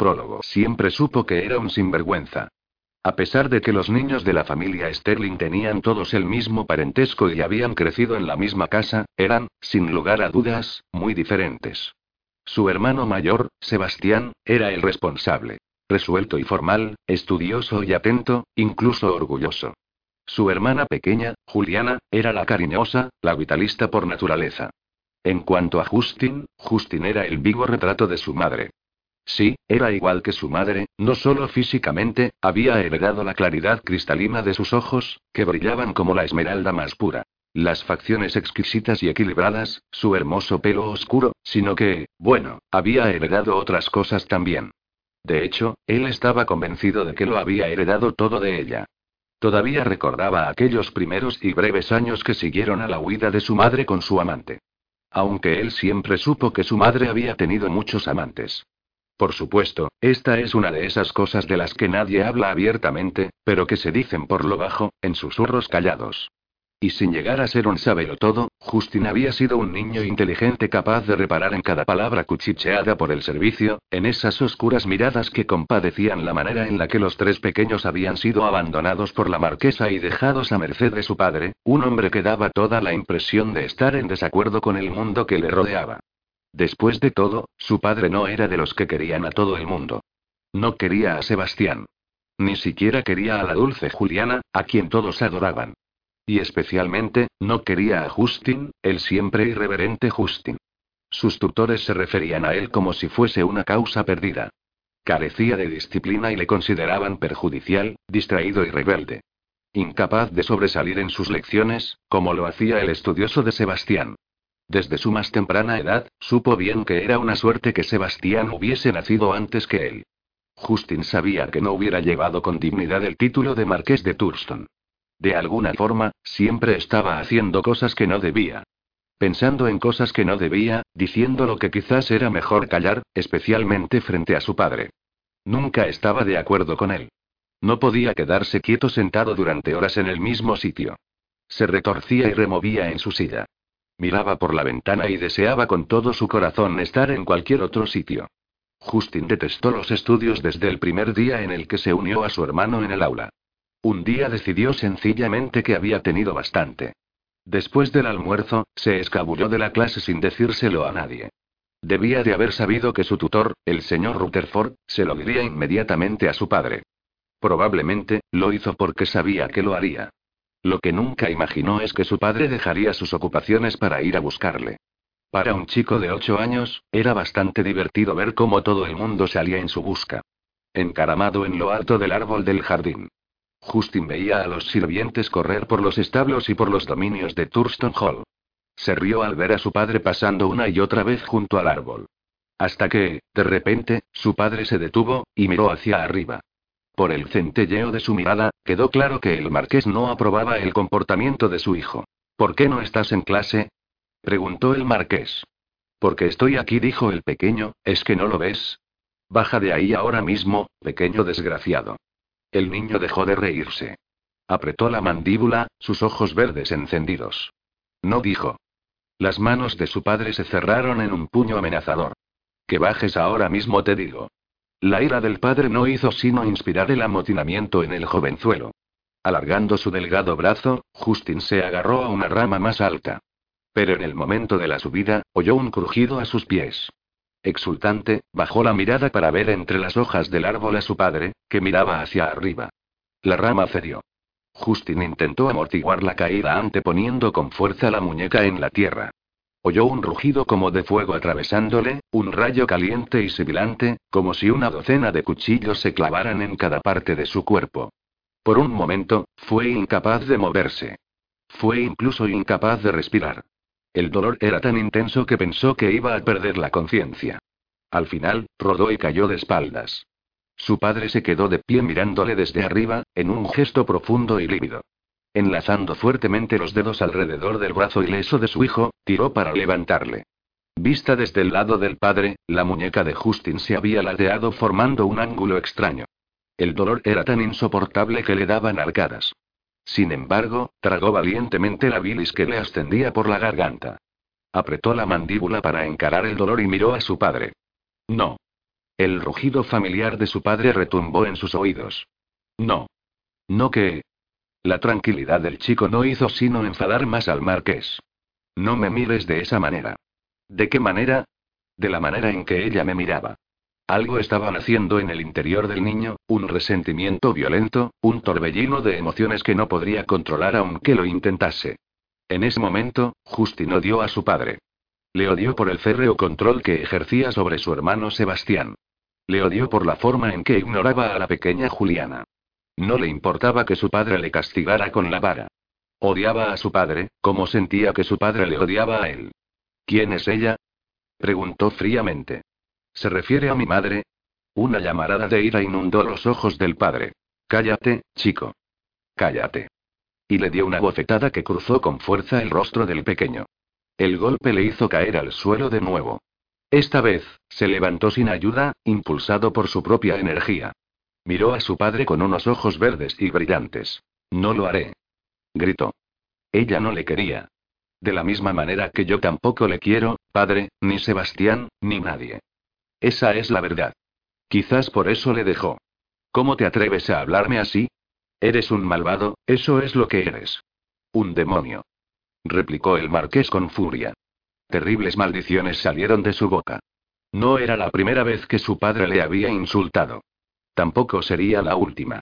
Prólogo. Siempre supo que era un sinvergüenza. A pesar de que los niños de la familia Sterling tenían todos el mismo parentesco y habían crecido en la misma casa, eran, sin lugar a dudas, muy diferentes. Su hermano mayor, Sebastián, era el responsable. Resuelto y formal, estudioso y atento, incluso orgulloso. Su hermana pequeña, Juliana, era la cariñosa, la vitalista por naturaleza. En cuanto a Justin, Justin era el vivo retrato de su madre. Sí, era igual que su madre, no solo físicamente, había heredado la claridad cristalina de sus ojos, que brillaban como la esmeralda más pura. Las facciones exquisitas y equilibradas, su hermoso pelo oscuro, sino que, bueno, había heredado otras cosas también. De hecho, él estaba convencido de que lo había heredado todo de ella. Todavía recordaba aquellos primeros y breves años que siguieron a la huida de su madre con su amante. Aunque él siempre supo que su madre había tenido muchos amantes. Por supuesto, esta es una de esas cosas de las que nadie habla abiertamente, pero que se dicen por lo bajo, en susurros callados. Y sin llegar a ser un todo, Justin había sido un niño inteligente capaz de reparar en cada palabra cuchicheada por el servicio, en esas oscuras miradas que compadecían la manera en la que los tres pequeños habían sido abandonados por la marquesa y dejados a merced de su padre, un hombre que daba toda la impresión de estar en desacuerdo con el mundo que le rodeaba. Después de todo, su padre no era de los que querían a todo el mundo. No quería a Sebastián. Ni siquiera quería a la dulce Juliana, a quien todos adoraban. Y especialmente, no quería a Justin, el siempre irreverente Justin. Sus tutores se referían a él como si fuese una causa perdida. Carecía de disciplina y le consideraban perjudicial, distraído y rebelde. Incapaz de sobresalir en sus lecciones, como lo hacía el estudioso de Sebastián. Desde su más temprana edad, supo bien que era una suerte que Sebastián hubiese nacido antes que él. Justin sabía que no hubiera llevado con dignidad el título de marqués de Thurston. De alguna forma, siempre estaba haciendo cosas que no debía. Pensando en cosas que no debía, diciendo lo que quizás era mejor callar, especialmente frente a su padre. Nunca estaba de acuerdo con él. No podía quedarse quieto sentado durante horas en el mismo sitio. Se retorcía y removía en su silla. Miraba por la ventana y deseaba con todo su corazón estar en cualquier otro sitio. Justin detestó los estudios desde el primer día en el que se unió a su hermano en el aula. Un día decidió sencillamente que había tenido bastante. Después del almuerzo, se escabulló de la clase sin decírselo a nadie. Debía de haber sabido que su tutor, el señor Rutherford, se lo diría inmediatamente a su padre. Probablemente, lo hizo porque sabía que lo haría. Lo que nunca imaginó es que su padre dejaría sus ocupaciones para ir a buscarle. Para un chico de ocho años, era bastante divertido ver cómo todo el mundo salía en su busca. Encaramado en lo alto del árbol del jardín. Justin veía a los sirvientes correr por los establos y por los dominios de Thurston Hall. Se rió al ver a su padre pasando una y otra vez junto al árbol. Hasta que, de repente, su padre se detuvo, y miró hacia arriba. Por el centelleo de su mirada, quedó claro que el marqués no aprobaba el comportamiento de su hijo. ¿Por qué no estás en clase? preguntó el marqués. Porque estoy aquí, dijo el pequeño, ¿es que no lo ves? Baja de ahí ahora mismo, pequeño desgraciado. El niño dejó de reírse. Apretó la mandíbula, sus ojos verdes encendidos. No dijo. Las manos de su padre se cerraron en un puño amenazador. Que bajes ahora mismo, te digo. La ira del padre no hizo sino inspirar el amotinamiento en el jovenzuelo. Alargando su delgado brazo, Justin se agarró a una rama más alta. Pero en el momento de la subida, oyó un crujido a sus pies. Exultante, bajó la mirada para ver entre las hojas del árbol a su padre, que miraba hacia arriba. La rama cedió. Justin intentó amortiguar la caída anteponiendo con fuerza la muñeca en la tierra. Oyó un rugido como de fuego atravesándole, un rayo caliente y sibilante, como si una docena de cuchillos se clavaran en cada parte de su cuerpo. Por un momento, fue incapaz de moverse. Fue incluso incapaz de respirar. El dolor era tan intenso que pensó que iba a perder la conciencia. Al final, rodó y cayó de espaldas. Su padre se quedó de pie mirándole desde arriba, en un gesto profundo y lívido. Enlazando fuertemente los dedos alrededor del brazo ileso de su hijo, tiró para levantarle. Vista desde el lado del padre, la muñeca de Justin se había ladeado formando un ángulo extraño. El dolor era tan insoportable que le daban arcadas. Sin embargo, tragó valientemente la bilis que le ascendía por la garganta. Apretó la mandíbula para encarar el dolor y miró a su padre. No. El rugido familiar de su padre retumbó en sus oídos. No. No que. La tranquilidad del chico no hizo sino enfadar más al marqués. No me mires de esa manera. ¿De qué manera? De la manera en que ella me miraba. Algo estaba naciendo en el interior del niño, un resentimiento violento, un torbellino de emociones que no podría controlar aunque lo intentase. En ese momento, Justin odió a su padre. Le odió por el férreo control que ejercía sobre su hermano Sebastián. Le odió por la forma en que ignoraba a la pequeña Juliana. No le importaba que su padre le castigara con la vara. Odiaba a su padre, como sentía que su padre le odiaba a él. ¿Quién es ella? preguntó fríamente. ¿Se refiere a mi madre? Una llamarada de ira inundó los ojos del padre. Cállate, chico. Cállate. Y le dio una bofetada que cruzó con fuerza el rostro del pequeño. El golpe le hizo caer al suelo de nuevo. Esta vez, se levantó sin ayuda, impulsado por su propia energía. Miró a su padre con unos ojos verdes y brillantes. No lo haré. Gritó. Ella no le quería. De la misma manera que yo tampoco le quiero, padre, ni Sebastián, ni nadie. Esa es la verdad. Quizás por eso le dejó. ¿Cómo te atreves a hablarme así? Eres un malvado, eso es lo que eres. Un demonio. Replicó el marqués con furia. Terribles maldiciones salieron de su boca. No era la primera vez que su padre le había insultado. Tampoco sería la última.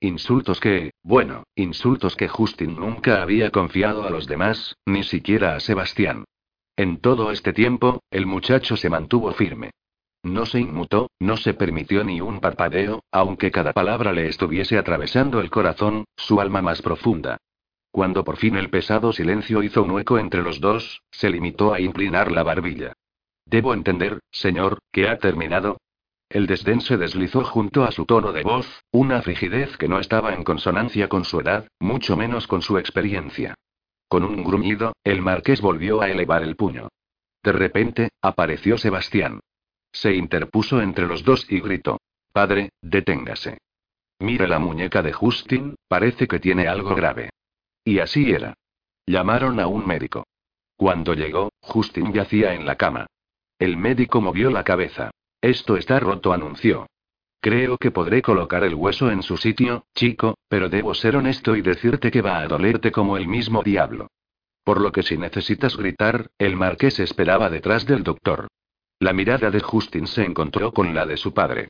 Insultos que, bueno, insultos que Justin nunca había confiado a los demás, ni siquiera a Sebastián. En todo este tiempo, el muchacho se mantuvo firme. No se inmutó, no se permitió ni un parpadeo, aunque cada palabra le estuviese atravesando el corazón, su alma más profunda. Cuando por fin el pesado silencio hizo un hueco entre los dos, se limitó a inclinar la barbilla. Debo entender, señor, que ha terminado. El desdén se deslizó junto a su tono de voz, una frigidez que no estaba en consonancia con su edad, mucho menos con su experiencia. Con un gruñido, el marqués volvió a elevar el puño. De repente, apareció Sebastián. Se interpuso entre los dos y gritó. Padre, deténgase. Mire la muñeca de Justin, parece que tiene algo grave. Y así era. Llamaron a un médico. Cuando llegó, Justin yacía en la cama. El médico movió la cabeza. Esto está roto, anunció. Creo que podré colocar el hueso en su sitio, chico, pero debo ser honesto y decirte que va a dolerte como el mismo diablo. Por lo que si necesitas gritar, el marqués esperaba detrás del doctor. La mirada de Justin se encontró con la de su padre.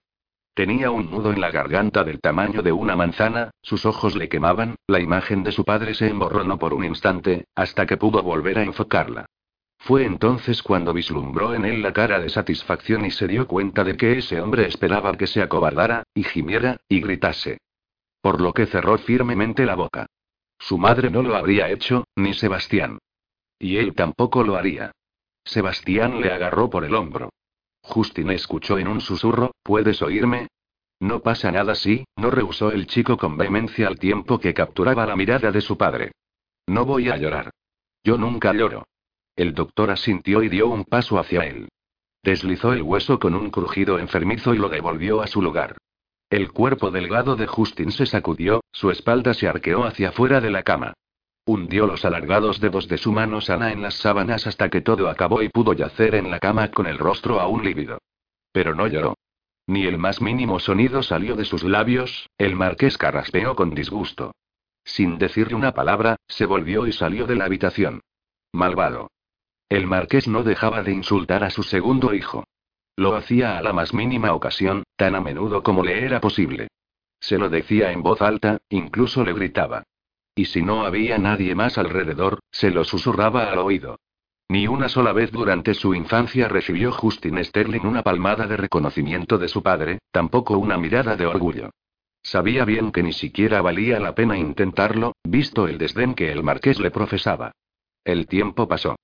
Tenía un nudo en la garganta del tamaño de una manzana, sus ojos le quemaban, la imagen de su padre se emborronó por un instante, hasta que pudo volver a enfocarla. Fue entonces cuando vislumbró en él la cara de satisfacción y se dio cuenta de que ese hombre esperaba que se acobardara, y gimiera, y gritase. Por lo que cerró firmemente la boca. Su madre no lo habría hecho, ni Sebastián. Y él tampoco lo haría. Sebastián le agarró por el hombro. Justin escuchó en un susurro, ¿puedes oírme? No pasa nada sí, no rehusó el chico con vehemencia al tiempo que capturaba la mirada de su padre. No voy a llorar. Yo nunca lloro. El doctor asintió y dio un paso hacia él. Deslizó el hueso con un crujido enfermizo y lo devolvió a su lugar. El cuerpo delgado de Justin se sacudió, su espalda se arqueó hacia fuera de la cama. Hundió los alargados dedos de su mano sana en las sábanas hasta que todo acabó y pudo yacer en la cama con el rostro aún lívido. Pero no lloró. Ni el más mínimo sonido salió de sus labios, el marqués carraspeó con disgusto. Sin decirle una palabra, se volvió y salió de la habitación. Malvado. El marqués no dejaba de insultar a su segundo hijo. Lo hacía a la más mínima ocasión, tan a menudo como le era posible. Se lo decía en voz alta, incluso le gritaba. Y si no había nadie más alrededor, se lo susurraba al oído. Ni una sola vez durante su infancia recibió Justin Sterling una palmada de reconocimiento de su padre, tampoco una mirada de orgullo. Sabía bien que ni siquiera valía la pena intentarlo, visto el desdén que el marqués le profesaba. El tiempo pasó.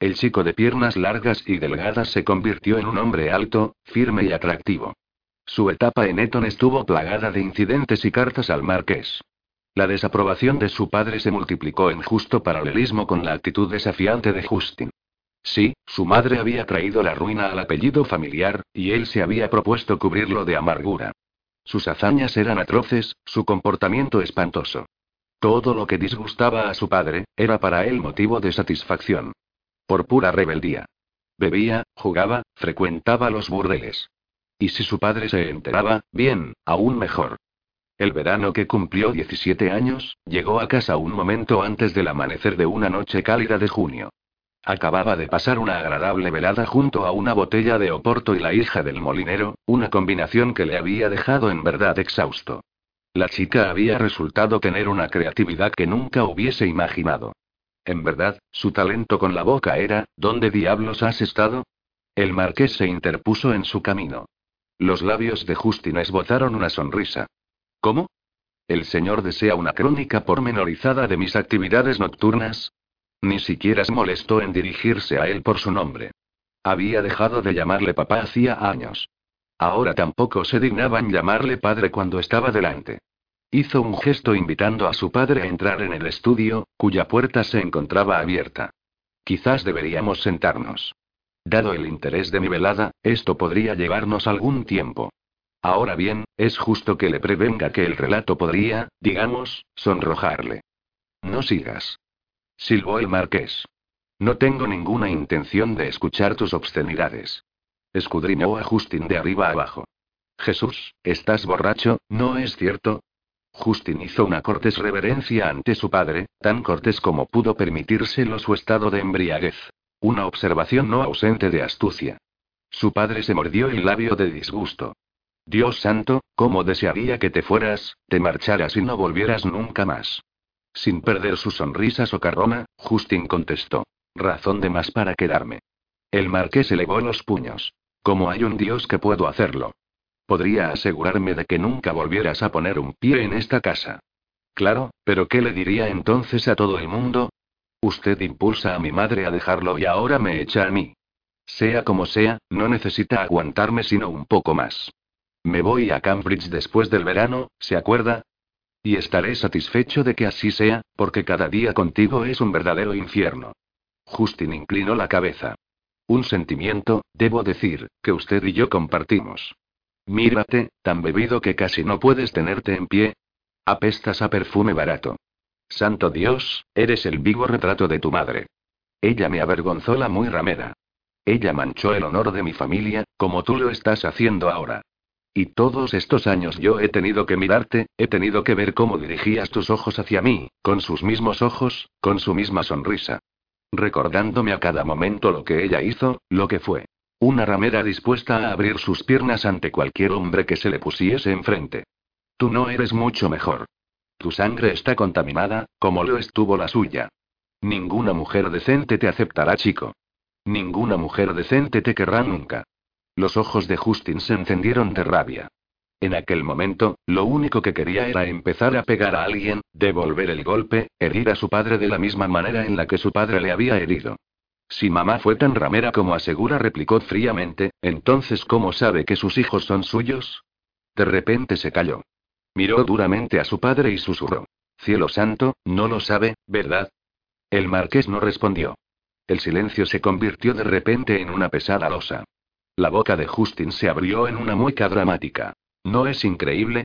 El chico de piernas largas y delgadas se convirtió en un hombre alto, firme y atractivo. Su etapa en Eton estuvo plagada de incidentes y cartas al marqués. La desaprobación de su padre se multiplicó en justo paralelismo con la actitud desafiante de Justin. Sí, su madre había traído la ruina al apellido familiar, y él se había propuesto cubrirlo de amargura. Sus hazañas eran atroces, su comportamiento espantoso. Todo lo que disgustaba a su padre, era para él motivo de satisfacción. Por pura rebeldía. Bebía, jugaba, frecuentaba los burdeles. Y si su padre se enteraba, bien, aún mejor. El verano que cumplió 17 años, llegó a casa un momento antes del amanecer de una noche cálida de junio. Acababa de pasar una agradable velada junto a una botella de Oporto y la hija del molinero, una combinación que le había dejado en verdad exhausto. La chica había resultado tener una creatividad que nunca hubiese imaginado. En verdad, su talento con la boca era, ¿dónde diablos has estado? El marqués se interpuso en su camino. Los labios de Justin esbozaron una sonrisa. ¿Cómo? ¿El señor desea una crónica pormenorizada de mis actividades nocturnas? Ni siquiera se molestó en dirigirse a él por su nombre. Había dejado de llamarle papá hacía años. Ahora tampoco se dignaban llamarle padre cuando estaba delante. Hizo un gesto invitando a su padre a entrar en el estudio, cuya puerta se encontraba abierta. Quizás deberíamos sentarnos. Dado el interés de mi velada, esto podría llevarnos algún tiempo. Ahora bien, es justo que le prevenga que el relato podría, digamos, sonrojarle. No sigas. Silbó el marqués. No tengo ninguna intención de escuchar tus obscenidades. Escudriñó a Justin de arriba abajo. Jesús, estás borracho, ¿no es cierto? Justin hizo una cortés reverencia ante su padre, tan cortés como pudo permitírselo su estado de embriaguez. Una observación no ausente de astucia. Su padre se mordió el labio de disgusto. Dios santo, cómo desearía que te fueras, te marcharas y no volvieras nunca más. Sin perder su sonrisa socarrona, Justin contestó. Razón de más para quedarme. El marqués elevó los puños. Como hay un Dios que puedo hacerlo. Podría asegurarme de que nunca volvieras a poner un pie en esta casa. Claro, pero ¿qué le diría entonces a todo el mundo? Usted impulsa a mi madre a dejarlo y ahora me echa a mí. Sea como sea, no necesita aguantarme sino un poco más. Me voy a Cambridge después del verano, ¿se acuerda? Y estaré satisfecho de que así sea, porque cada día contigo es un verdadero infierno. Justin inclinó la cabeza. Un sentimiento, debo decir, que usted y yo compartimos. Mírate, tan bebido que casi no puedes tenerte en pie. Apestas a perfume barato. Santo Dios, eres el vivo retrato de tu madre. Ella me avergonzó la muy ramera. Ella manchó el honor de mi familia, como tú lo estás haciendo ahora. Y todos estos años yo he tenido que mirarte, he tenido que ver cómo dirigías tus ojos hacia mí, con sus mismos ojos, con su misma sonrisa. Recordándome a cada momento lo que ella hizo, lo que fue. Una ramera dispuesta a abrir sus piernas ante cualquier hombre que se le pusiese enfrente. Tú no eres mucho mejor. Tu sangre está contaminada, como lo estuvo la suya. Ninguna mujer decente te aceptará, chico. Ninguna mujer decente te querrá nunca. Los ojos de Justin se encendieron de rabia. En aquel momento, lo único que quería era empezar a pegar a alguien, devolver el golpe, herir a su padre de la misma manera en la que su padre le había herido. Si mamá fue tan ramera como asegura, replicó fríamente, entonces ¿cómo sabe que sus hijos son suyos? De repente se calló. Miró duramente a su padre y susurró. Cielo santo, no lo sabe, ¿verdad? El marqués no respondió. El silencio se convirtió de repente en una pesada losa. La boca de Justin se abrió en una mueca dramática. ¿No es increíble?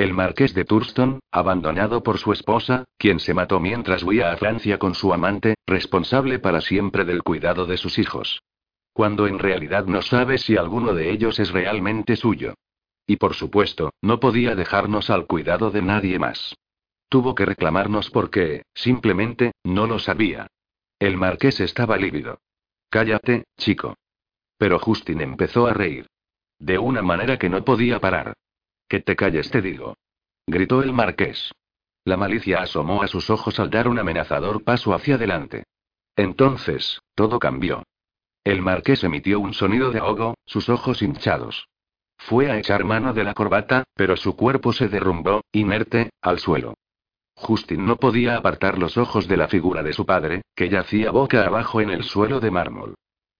El marqués de Thurston, abandonado por su esposa, quien se mató mientras huía a Francia con su amante, responsable para siempre del cuidado de sus hijos. Cuando en realidad no sabe si alguno de ellos es realmente suyo. Y por supuesto, no podía dejarnos al cuidado de nadie más. Tuvo que reclamarnos porque, simplemente, no lo sabía. El marqués estaba lívido. Cállate, chico. Pero Justin empezó a reír. De una manera que no podía parar. Que te calles, te digo. Gritó el marqués. La malicia asomó a sus ojos al dar un amenazador paso hacia adelante. Entonces, todo cambió. El marqués emitió un sonido de ahogo, sus ojos hinchados. Fue a echar mano de la corbata, pero su cuerpo se derrumbó, inerte, al suelo. Justin no podía apartar los ojos de la figura de su padre, que yacía boca abajo en el suelo de mármol.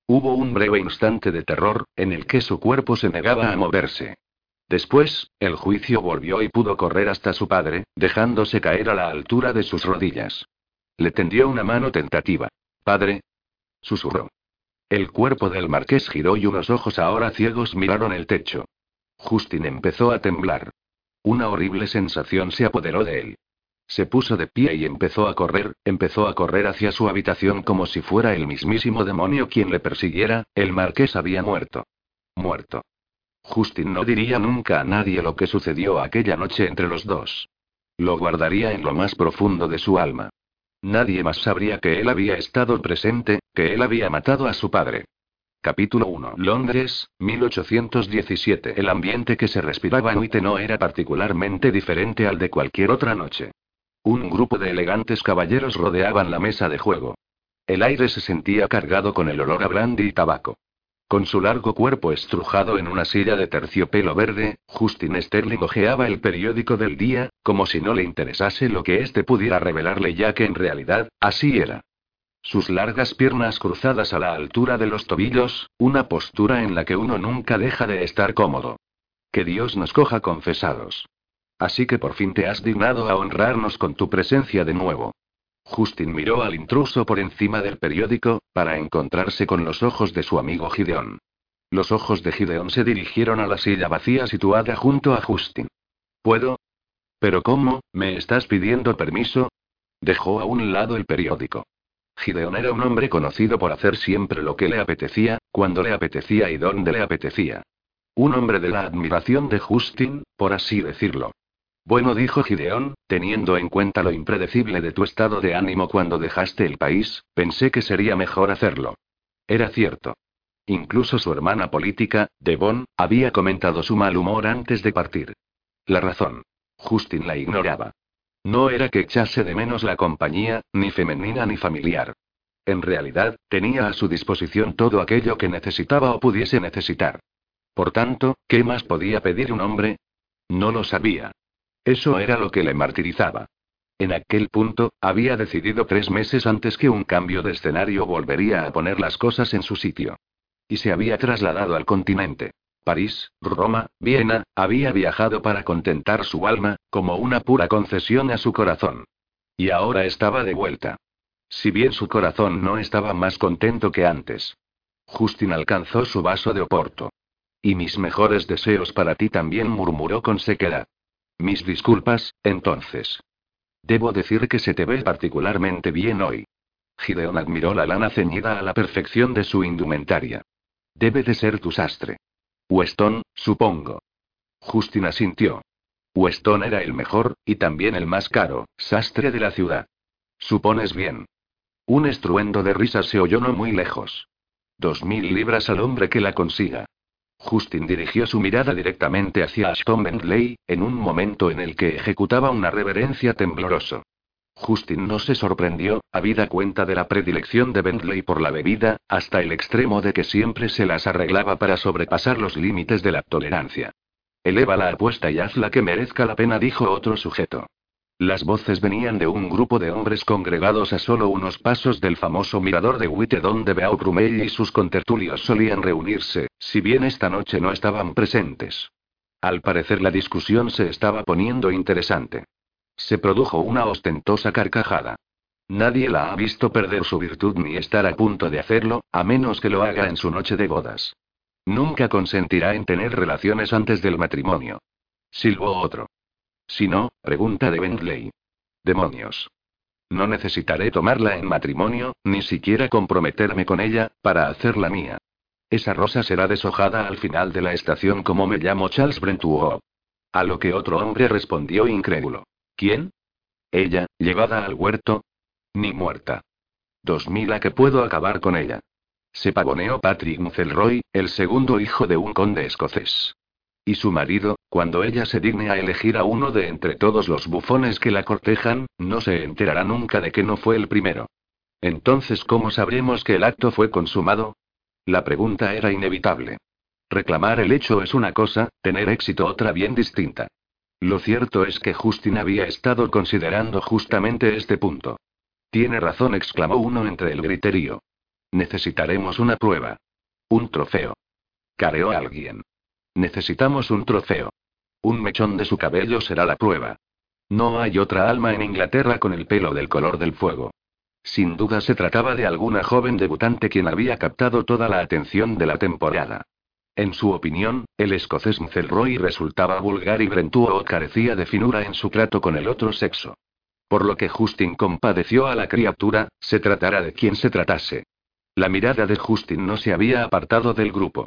Hubo un breve instante de terror, en el que su cuerpo se negaba a moverse. Después, el juicio volvió y pudo correr hasta su padre, dejándose caer a la altura de sus rodillas. Le tendió una mano tentativa. Padre. Susurró. El cuerpo del marqués giró y unos ojos ahora ciegos miraron el techo. Justin empezó a temblar. Una horrible sensación se apoderó de él. Se puso de pie y empezó a correr, empezó a correr hacia su habitación como si fuera el mismísimo demonio quien le persiguiera, el marqués había muerto. Muerto. Justin no diría nunca a nadie lo que sucedió aquella noche entre los dos. Lo guardaría en lo más profundo de su alma. Nadie más sabría que él había estado presente, que él había matado a su padre. Capítulo 1. Londres, 1817. El ambiente que se respiraba en Uite no era particularmente diferente al de cualquier otra noche. Un grupo de elegantes caballeros rodeaban la mesa de juego. El aire se sentía cargado con el olor a brandy y tabaco. Con su largo cuerpo estrujado en una silla de terciopelo verde, Justin Sterling ojeaba el periódico del día, como si no le interesase lo que éste pudiera revelarle, ya que en realidad, así era. Sus largas piernas cruzadas a la altura de los tobillos, una postura en la que uno nunca deja de estar cómodo. Que Dios nos coja confesados. Así que por fin te has dignado a honrarnos con tu presencia de nuevo. Justin miró al intruso por encima del periódico, para encontrarse con los ojos de su amigo Gideon. Los ojos de Gideon se dirigieron a la silla vacía situada junto a Justin. ¿Puedo? ¿Pero cómo? ¿Me estás pidiendo permiso? Dejó a un lado el periódico. Gideon era un hombre conocido por hacer siempre lo que le apetecía, cuando le apetecía y donde le apetecía. Un hombre de la admiración de Justin, por así decirlo. Bueno, dijo Gideón, teniendo en cuenta lo impredecible de tu estado de ánimo cuando dejaste el país, pensé que sería mejor hacerlo. Era cierto. Incluso su hermana política, Devon, había comentado su mal humor antes de partir. La razón. Justin la ignoraba. No era que echase de menos la compañía, ni femenina ni familiar. En realidad, tenía a su disposición todo aquello que necesitaba o pudiese necesitar. Por tanto, ¿qué más podía pedir un hombre? No lo sabía. Eso era lo que le martirizaba. En aquel punto, había decidido tres meses antes que un cambio de escenario volvería a poner las cosas en su sitio. Y se había trasladado al continente. París, Roma, Viena, había viajado para contentar su alma, como una pura concesión a su corazón. Y ahora estaba de vuelta. Si bien su corazón no estaba más contento que antes. Justin alcanzó su vaso de oporto. Y mis mejores deseos para ti también murmuró con sequedad. Mis disculpas, entonces. Debo decir que se te ve particularmente bien hoy. Gideon admiró la lana ceñida a la perfección de su indumentaria. Debe de ser tu sastre. Weston, supongo. Justin asintió. Weston era el mejor, y también el más caro, sastre de la ciudad. Supones bien. Un estruendo de risas se oyó no muy lejos. Dos mil libras al hombre que la consiga. Justin dirigió su mirada directamente hacia Ashton Bentley, en un momento en el que ejecutaba una reverencia tembloroso. Justin no se sorprendió, habida cuenta de la predilección de Bentley por la bebida, hasta el extremo de que siempre se las arreglaba para sobrepasar los límites de la tolerancia. Eleva la apuesta y hazla que merezca la pena, dijo otro sujeto. Las voces venían de un grupo de hombres congregados a solo unos pasos del famoso mirador de Witte donde Beau y sus contertulios solían reunirse, si bien esta noche no estaban presentes. Al parecer la discusión se estaba poniendo interesante. Se produjo una ostentosa carcajada. Nadie la ha visto perder su virtud ni estar a punto de hacerlo, a menos que lo haga en su noche de bodas. Nunca consentirá en tener relaciones antes del matrimonio. Silbó otro. Si no, pregunta de Bentley. Demonios. No necesitaré tomarla en matrimonio, ni siquiera comprometerme con ella, para hacerla mía. Esa rosa será deshojada al final de la estación como me llamo Charles Brentuo. A lo que otro hombre respondió incrédulo. ¿Quién? Ella, llevada al huerto. Ni muerta. Dos mil a que puedo acabar con ella. Se pavoneó Patrick Mucelroy, el segundo hijo de un conde escocés. Y su marido, cuando ella se digne a elegir a uno de entre todos los bufones que la cortejan, no se enterará nunca de que no fue el primero. Entonces, ¿cómo sabremos que el acto fue consumado? La pregunta era inevitable. Reclamar el hecho es una cosa, tener éxito otra bien distinta. Lo cierto es que Justin había estado considerando justamente este punto. Tiene razón, exclamó uno entre el griterío. Necesitaremos una prueba. Un trofeo. Careó alguien. Necesitamos un trofeo. Un mechón de su cabello será la prueba. No hay otra alma en Inglaterra con el pelo del color del fuego. Sin duda se trataba de alguna joven debutante quien había captado toda la atención de la temporada. En su opinión, el escocés Mcelroy resultaba vulgar y Brentwood carecía de finura en su trato con el otro sexo. Por lo que Justin compadeció a la criatura, se tratara de quien se tratase. La mirada de Justin no se había apartado del grupo.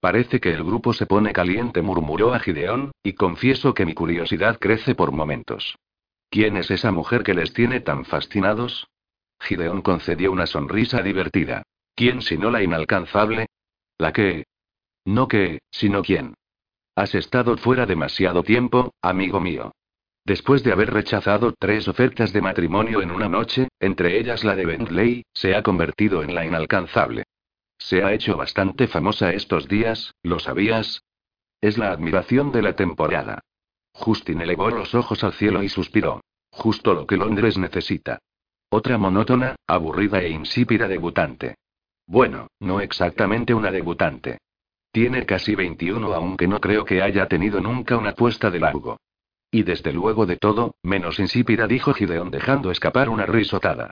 Parece que el grupo se pone caliente, murmuró a Gideón, y confieso que mi curiosidad crece por momentos. ¿Quién es esa mujer que les tiene tan fascinados? Gideón concedió una sonrisa divertida. ¿Quién sino la inalcanzable? ¿La que? No que, sino quién. Has estado fuera demasiado tiempo, amigo mío. Después de haber rechazado tres ofertas de matrimonio en una noche, entre ellas la de Bentley, se ha convertido en la inalcanzable. Se ha hecho bastante famosa estos días, ¿lo sabías? Es la admiración de la temporada. Justin elevó los ojos al cielo y suspiró. Justo lo que Londres necesita. Otra monótona, aburrida e insípida debutante. Bueno, no exactamente una debutante. Tiene casi 21 aunque no creo que haya tenido nunca una puesta de largo. Y desde luego de todo, menos insípida dijo Gideon dejando escapar una risotada.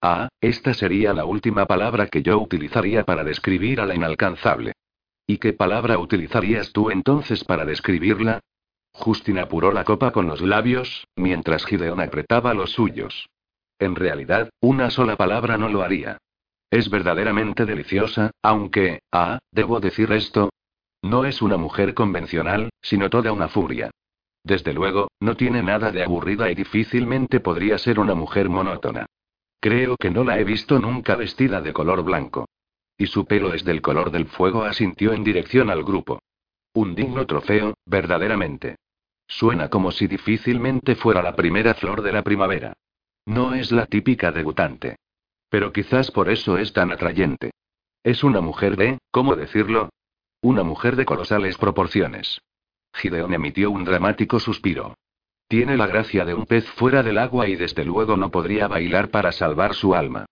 Ah, esta sería la última palabra que yo utilizaría para describir a la inalcanzable. ¿Y qué palabra utilizarías tú entonces para describirla? Justin apuró la copa con los labios, mientras Gideon apretaba los suyos. En realidad, una sola palabra no lo haría. Es verdaderamente deliciosa, aunque, ah, debo decir esto. No es una mujer convencional, sino toda una furia. Desde luego, no tiene nada de aburrida y difícilmente podría ser una mujer monótona. Creo que no la he visto nunca vestida de color blanco. Y su pelo es del color del fuego, asintió en dirección al grupo. Un digno trofeo, verdaderamente. Suena como si difícilmente fuera la primera flor de la primavera. No es la típica debutante. Pero quizás por eso es tan atrayente. Es una mujer de, ¿cómo decirlo? Una mujer de colosales proporciones. Gideon emitió un dramático suspiro. Tiene la gracia de un pez fuera del agua y desde luego no podría bailar para salvar su alma.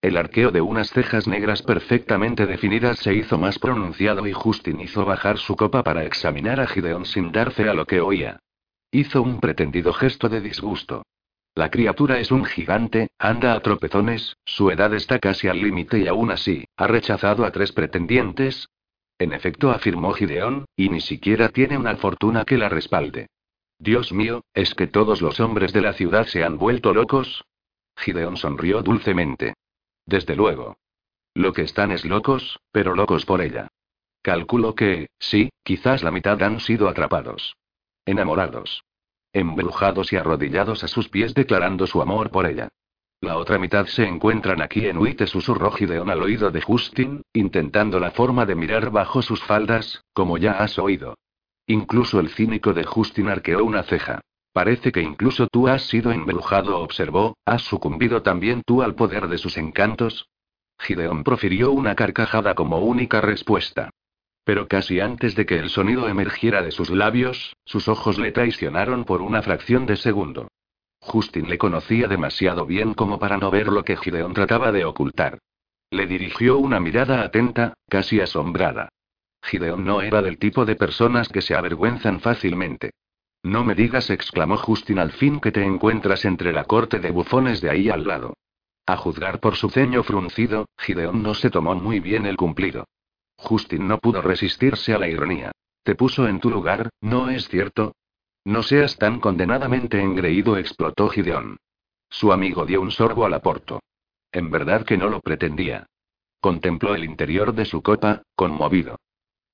El arqueo de unas cejas negras perfectamente definidas se hizo más pronunciado y Justin hizo bajar su copa para examinar a Gideon sin darse a lo que oía. Hizo un pretendido gesto de disgusto. La criatura es un gigante, anda a tropezones, su edad está casi al límite y aún así, ha rechazado a tres pretendientes, en efecto, afirmó Gideón, y ni siquiera tiene una fortuna que la respalde. Dios mío, ¿es que todos los hombres de la ciudad se han vuelto locos? Gideón sonrió dulcemente. Desde luego. Lo que están es locos, pero locos por ella. Calculo que, sí, quizás la mitad han sido atrapados. Enamorados. Embrujados y arrodillados a sus pies declarando su amor por ella. La otra mitad se encuentran aquí en Huite, susurró Gideon al oído de Justin, intentando la forma de mirar bajo sus faldas, como ya has oído. Incluso el cínico de Justin arqueó una ceja. Parece que incluso tú has sido embrujado, observó, ¿has sucumbido también tú al poder de sus encantos? Gideon profirió una carcajada como única respuesta. Pero casi antes de que el sonido emergiera de sus labios, sus ojos le traicionaron por una fracción de segundo. Justin le conocía demasiado bien como para no ver lo que Gideon trataba de ocultar. Le dirigió una mirada atenta, casi asombrada. Gideon no era del tipo de personas que se avergüenzan fácilmente. No me digas, exclamó Justin al fin que te encuentras entre la corte de bufones de ahí al lado. A juzgar por su ceño fruncido, Gideon no se tomó muy bien el cumplido. Justin no pudo resistirse a la ironía. Te puso en tu lugar, ¿no es cierto? No seas tan condenadamente engreído, explotó Gideón. Su amigo dio un sorbo al aporto. En verdad que no lo pretendía. Contempló el interior de su copa, conmovido.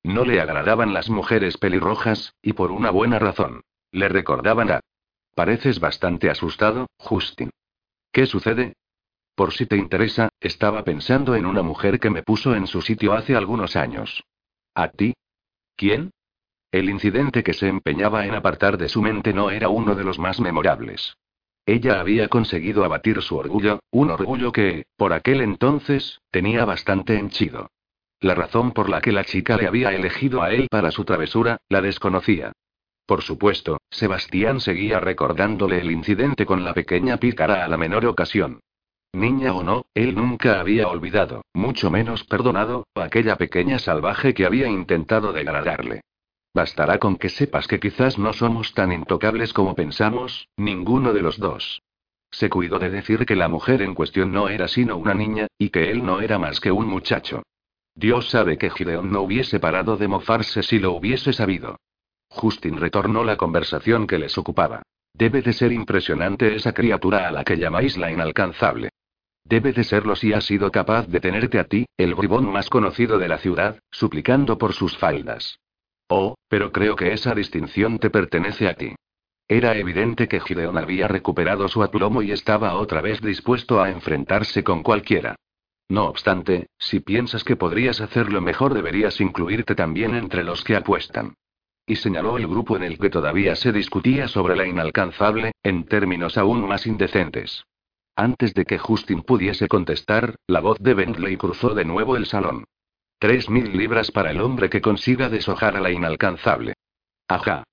No le agradaban las mujeres pelirrojas, y por una buena razón. Le recordaban a... Pareces bastante asustado, Justin. ¿Qué sucede? Por si te interesa, estaba pensando en una mujer que me puso en su sitio hace algunos años. ¿A ti? ¿Quién? El incidente que se empeñaba en apartar de su mente no era uno de los más memorables. Ella había conseguido abatir su orgullo, un orgullo que, por aquel entonces, tenía bastante henchido. La razón por la que la chica le había elegido a él para su travesura, la desconocía. Por supuesto, Sebastián seguía recordándole el incidente con la pequeña pícara a la menor ocasión. Niña o no, él nunca había olvidado, mucho menos perdonado, a aquella pequeña salvaje que había intentado degradarle. Bastará con que sepas que quizás no somos tan intocables como pensamos, ninguno de los dos. Se cuidó de decir que la mujer en cuestión no era sino una niña, y que él no era más que un muchacho. Dios sabe que Gideon no hubiese parado de mofarse si lo hubiese sabido. Justin retornó la conversación que les ocupaba. Debe de ser impresionante esa criatura a la que llamáis la inalcanzable. Debe de serlo si ha sido capaz de tenerte a ti, el bribón más conocido de la ciudad, suplicando por sus faldas. Oh, pero creo que esa distinción te pertenece a ti. Era evidente que Gideon había recuperado su aplomo y estaba otra vez dispuesto a enfrentarse con cualquiera. No obstante, si piensas que podrías hacerlo mejor deberías incluirte también entre los que apuestan. Y señaló el grupo en el que todavía se discutía sobre la inalcanzable, en términos aún más indecentes. Antes de que Justin pudiese contestar, la voz de Bentley cruzó de nuevo el salón. Tres mil libras para el hombre que consiga deshojar a la inalcanzable. Ajá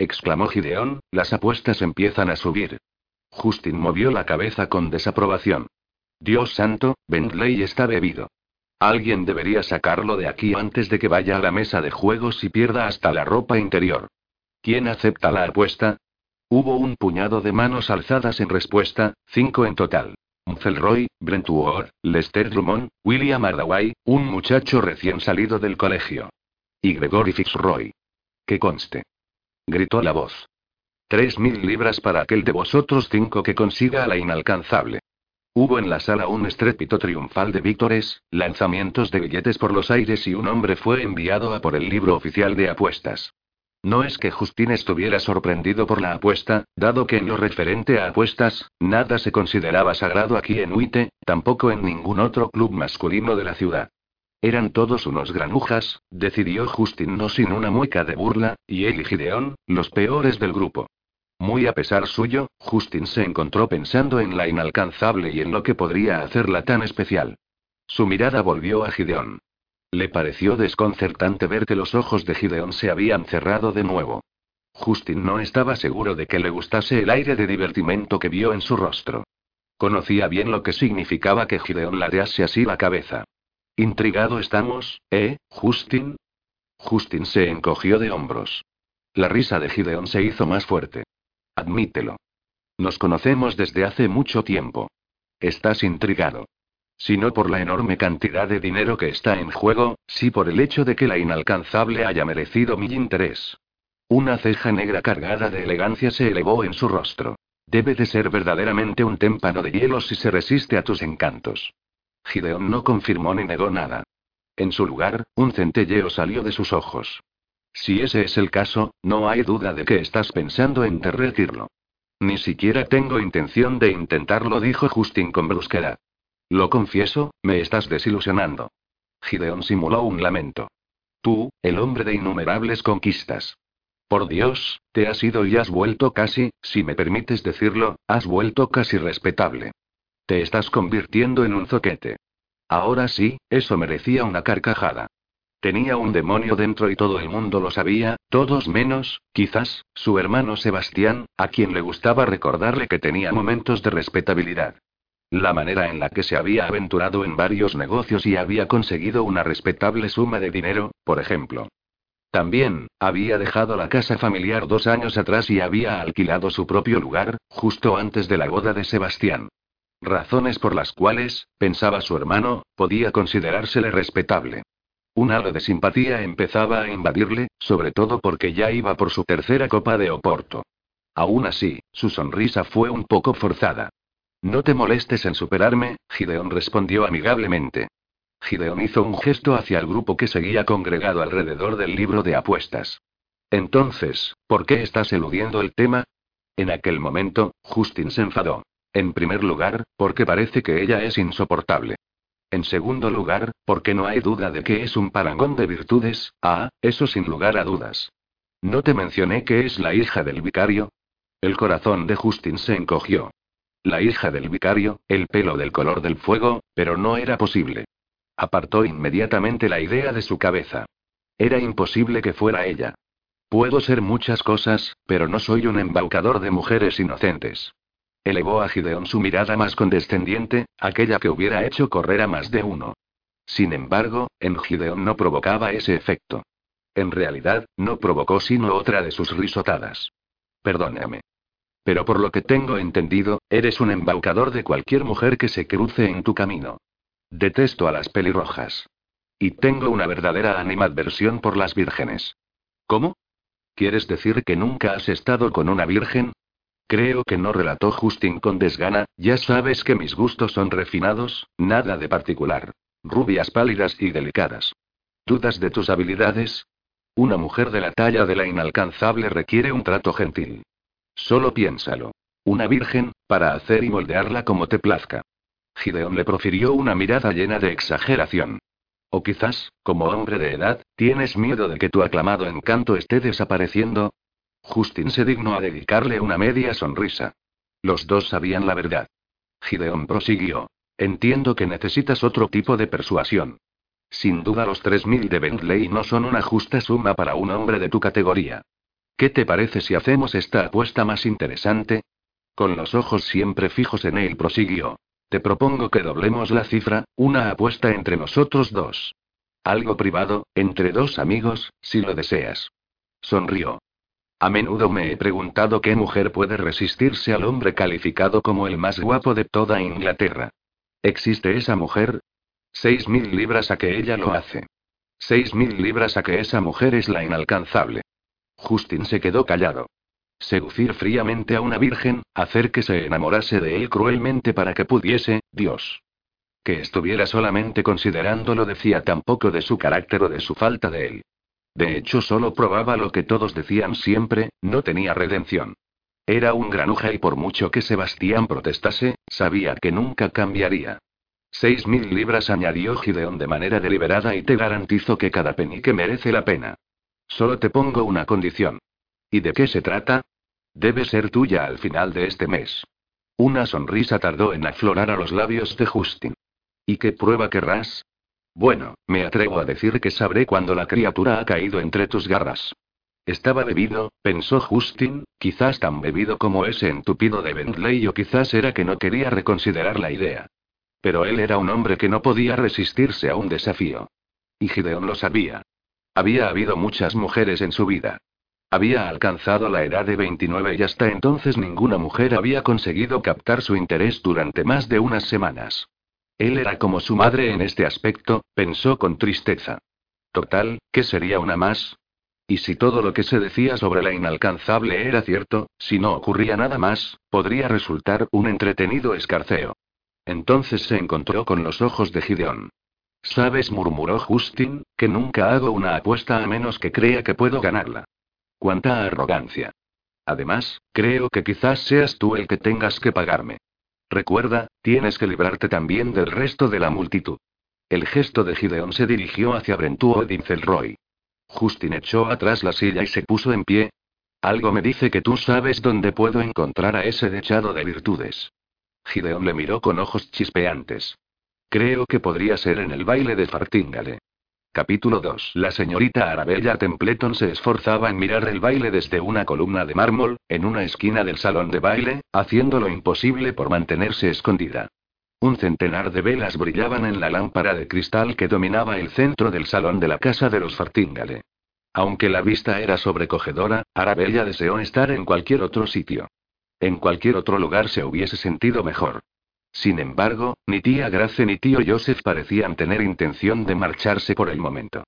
exclamó Gideón, las apuestas empiezan a subir. Justin movió la cabeza con desaprobación. Dios santo, Bentley está bebido. Alguien debería sacarlo de aquí antes de que vaya a la mesa de juegos y pierda hasta la ropa interior. ¿Quién acepta la apuesta? Hubo un puñado de manos alzadas en respuesta, cinco en total. Roy, Brent Ward, Lester Drummond, William Ardaway, un muchacho recién salido del colegio. Y Gregory Fitzroy. Que conste gritó la voz. Tres mil libras para aquel de vosotros cinco que consiga a la inalcanzable. Hubo en la sala un estrépito triunfal de víctores, lanzamientos de billetes por los aires y un hombre fue enviado a por el libro oficial de apuestas. No es que Justin estuviera sorprendido por la apuesta, dado que en lo referente a apuestas, nada se consideraba sagrado aquí en Huite, tampoco en ningún otro club masculino de la ciudad. Eran todos unos granujas, decidió Justin no sin una mueca de burla, y él y los peores del grupo. Muy a pesar suyo, Justin se encontró pensando en la inalcanzable y en lo que podría hacerla tan especial. Su mirada volvió a Gideón. Le pareció desconcertante ver que los ojos de Gideón se habían cerrado de nuevo. Justin no estaba seguro de que le gustase el aire de divertimento que vio en su rostro. Conocía bien lo que significaba que Gideón ladease así la cabeza. Intrigado estamos, ¿eh, Justin? Justin se encogió de hombros. La risa de Gideon se hizo más fuerte. Admítelo. Nos conocemos desde hace mucho tiempo. Estás intrigado. Si no por la enorme cantidad de dinero que está en juego, sí por el hecho de que la inalcanzable haya merecido mi interés. Una ceja negra cargada de elegancia se elevó en su rostro. Debe de ser verdaderamente un témpano de hielo si se resiste a tus encantos. Gideon no confirmó ni negó nada. En su lugar, un centelleo salió de sus ojos. Si ese es el caso, no hay duda de que estás pensando en derretirlo. Ni siquiera tengo intención de intentarlo, dijo Justin con brusquedad. Lo confieso, me estás desilusionando. Gideon simuló un lamento. Tú, el hombre de innumerables conquistas. Por Dios, te has ido y has vuelto casi, si me permites decirlo, has vuelto casi respetable. Te estás convirtiendo en un zoquete. Ahora sí, eso merecía una carcajada. Tenía un demonio dentro y todo el mundo lo sabía, todos menos, quizás, su hermano Sebastián, a quien le gustaba recordarle que tenía momentos de respetabilidad. La manera en la que se había aventurado en varios negocios y había conseguido una respetable suma de dinero, por ejemplo. También, había dejado la casa familiar dos años atrás y había alquilado su propio lugar, justo antes de la boda de Sebastián. Razones por las cuales, pensaba su hermano, podía considerársele respetable. Un halo de simpatía empezaba a invadirle, sobre todo porque ya iba por su tercera copa de Oporto. Aún así, su sonrisa fue un poco forzada. No te molestes en superarme, Gideon respondió amigablemente. Gideon hizo un gesto hacia el grupo que seguía congregado alrededor del libro de apuestas. Entonces, ¿por qué estás eludiendo el tema? En aquel momento, Justin se enfadó. En primer lugar, porque parece que ella es insoportable. En segundo lugar, porque no hay duda de que es un parangón de virtudes, ah, eso sin lugar a dudas. ¿No te mencioné que es la hija del vicario? El corazón de Justin se encogió. La hija del vicario, el pelo del color del fuego, pero no era posible. Apartó inmediatamente la idea de su cabeza. Era imposible que fuera ella. Puedo ser muchas cosas, pero no soy un embaucador de mujeres inocentes. Elevó a Gideon su mirada más condescendiente, aquella que hubiera hecho correr a más de uno. Sin embargo, en Gideon no provocaba ese efecto. En realidad, no provocó sino otra de sus risotadas. Perdóname. Pero por lo que tengo entendido, eres un embaucador de cualquier mujer que se cruce en tu camino. Detesto a las pelirrojas. Y tengo una verdadera animadversión por las vírgenes. ¿Cómo? ¿Quieres decir que nunca has estado con una virgen? Creo que no relató Justin con desgana, ya sabes que mis gustos son refinados, nada de particular. Rubias pálidas y delicadas. ¿Dudas de tus habilidades? Una mujer de la talla de la inalcanzable requiere un trato gentil. Solo piénsalo. Una virgen, para hacer y moldearla como te plazca. Gideon le profirió una mirada llena de exageración. O quizás, como hombre de edad, tienes miedo de que tu aclamado encanto esté desapareciendo. Justin se dignó a dedicarle una media sonrisa. Los dos sabían la verdad. Gideon prosiguió. Entiendo que necesitas otro tipo de persuasión. Sin duda los 3.000 de Bentley no son una justa suma para un hombre de tu categoría. ¿Qué te parece si hacemos esta apuesta más interesante? Con los ojos siempre fijos en él prosiguió. Te propongo que doblemos la cifra, una apuesta entre nosotros dos. Algo privado, entre dos amigos, si lo deseas. Sonrió. A menudo me he preguntado qué mujer puede resistirse al hombre calificado como el más guapo de toda Inglaterra. ¿Existe esa mujer? Seis mil libras a que ella lo hace. Seis mil libras a que esa mujer es la inalcanzable. Justin se quedó callado. Seducir fríamente a una virgen, hacer que se enamorase de él cruelmente para que pudiese, Dios. Que estuviera solamente considerándolo decía tan poco de su carácter o de su falta de él. De hecho, solo probaba lo que todos decían siempre, no tenía redención. Era un granuja y por mucho que Sebastián protestase, sabía que nunca cambiaría. Seis mil libras añadió Gideon de manera deliberada y te garantizo que cada penique merece la pena. Solo te pongo una condición. ¿Y de qué se trata? Debe ser tuya al final de este mes. Una sonrisa tardó en aflorar a los labios de Justin. ¿Y qué prueba querrás? Bueno, me atrevo a decir que sabré cuando la criatura ha caído entre tus garras. Estaba bebido, pensó Justin, quizás tan bebido como ese entupido de Bentley o quizás era que no quería reconsiderar la idea. Pero él era un hombre que no podía resistirse a un desafío. Y Gideon lo sabía. Había habido muchas mujeres en su vida. Había alcanzado la edad de 29 y hasta entonces ninguna mujer había conseguido captar su interés durante más de unas semanas. Él era como su madre en este aspecto, pensó con tristeza. Total, ¿qué sería una más? Y si todo lo que se decía sobre la inalcanzable era cierto, si no ocurría nada más, podría resultar un entretenido escarceo. Entonces se encontró con los ojos de Gideon. Sabes, murmuró Justin, que nunca hago una apuesta a menos que crea que puedo ganarla. Cuánta arrogancia. Además, creo que quizás seas tú el que tengas que pagarme. Recuerda, tienes que librarte también del resto de la multitud. El gesto de Gideon se dirigió hacia Brentuo Dincelroy. Justin echó atrás la silla y se puso en pie. Algo me dice que tú sabes dónde puedo encontrar a ese dechado de virtudes. Gideon le miró con ojos chispeantes. Creo que podría ser en el baile de Fartingale. Capítulo 2. La señorita Arabella Templeton se esforzaba en mirar el baile desde una columna de mármol, en una esquina del salón de baile, haciendo lo imposible por mantenerse escondida. Un centenar de velas brillaban en la lámpara de cristal que dominaba el centro del salón de la casa de los Fartingale. Aunque la vista era sobrecogedora, Arabella deseó estar en cualquier otro sitio. En cualquier otro lugar se hubiese sentido mejor. Sin embargo, ni tía Grace ni tío Joseph parecían tener intención de marcharse por el momento.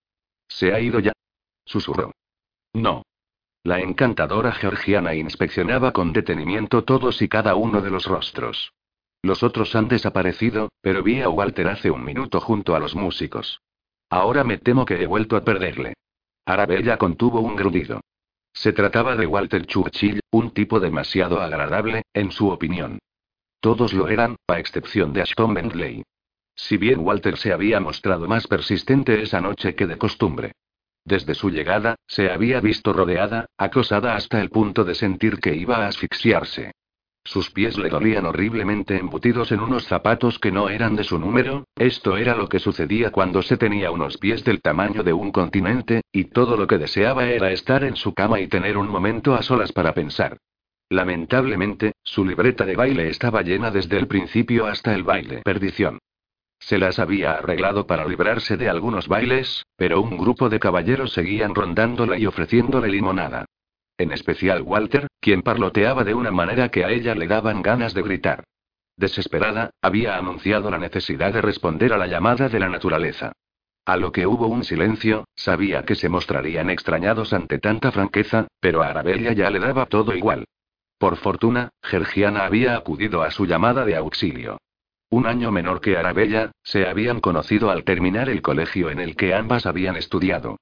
¿Se ha ido ya? Susurró. No. La encantadora georgiana inspeccionaba con detenimiento todos y cada uno de los rostros. Los otros han desaparecido, pero vi a Walter hace un minuto junto a los músicos. Ahora me temo que he vuelto a perderle. Arabella contuvo un grudido. Se trataba de Walter Churchill, un tipo demasiado agradable, en su opinión. Todos lo eran, a excepción de Ashton Bentley. Si bien Walter se había mostrado más persistente esa noche que de costumbre. Desde su llegada, se había visto rodeada, acosada hasta el punto de sentir que iba a asfixiarse. Sus pies le dolían horriblemente embutidos en unos zapatos que no eran de su número, esto era lo que sucedía cuando se tenía unos pies del tamaño de un continente, y todo lo que deseaba era estar en su cama y tener un momento a solas para pensar. Lamentablemente, su libreta de baile estaba llena desde el principio hasta el baile. Perdición. Se las había arreglado para librarse de algunos bailes, pero un grupo de caballeros seguían rondándola y ofreciéndole limonada. En especial Walter, quien parloteaba de una manera que a ella le daban ganas de gritar. Desesperada, había anunciado la necesidad de responder a la llamada de la naturaleza. A lo que hubo un silencio, sabía que se mostrarían extrañados ante tanta franqueza, pero a Arabella ya le daba todo igual. Por fortuna, Georgiana había acudido a su llamada de auxilio. Un año menor que Arabella, se habían conocido al terminar el colegio en el que ambas habían estudiado.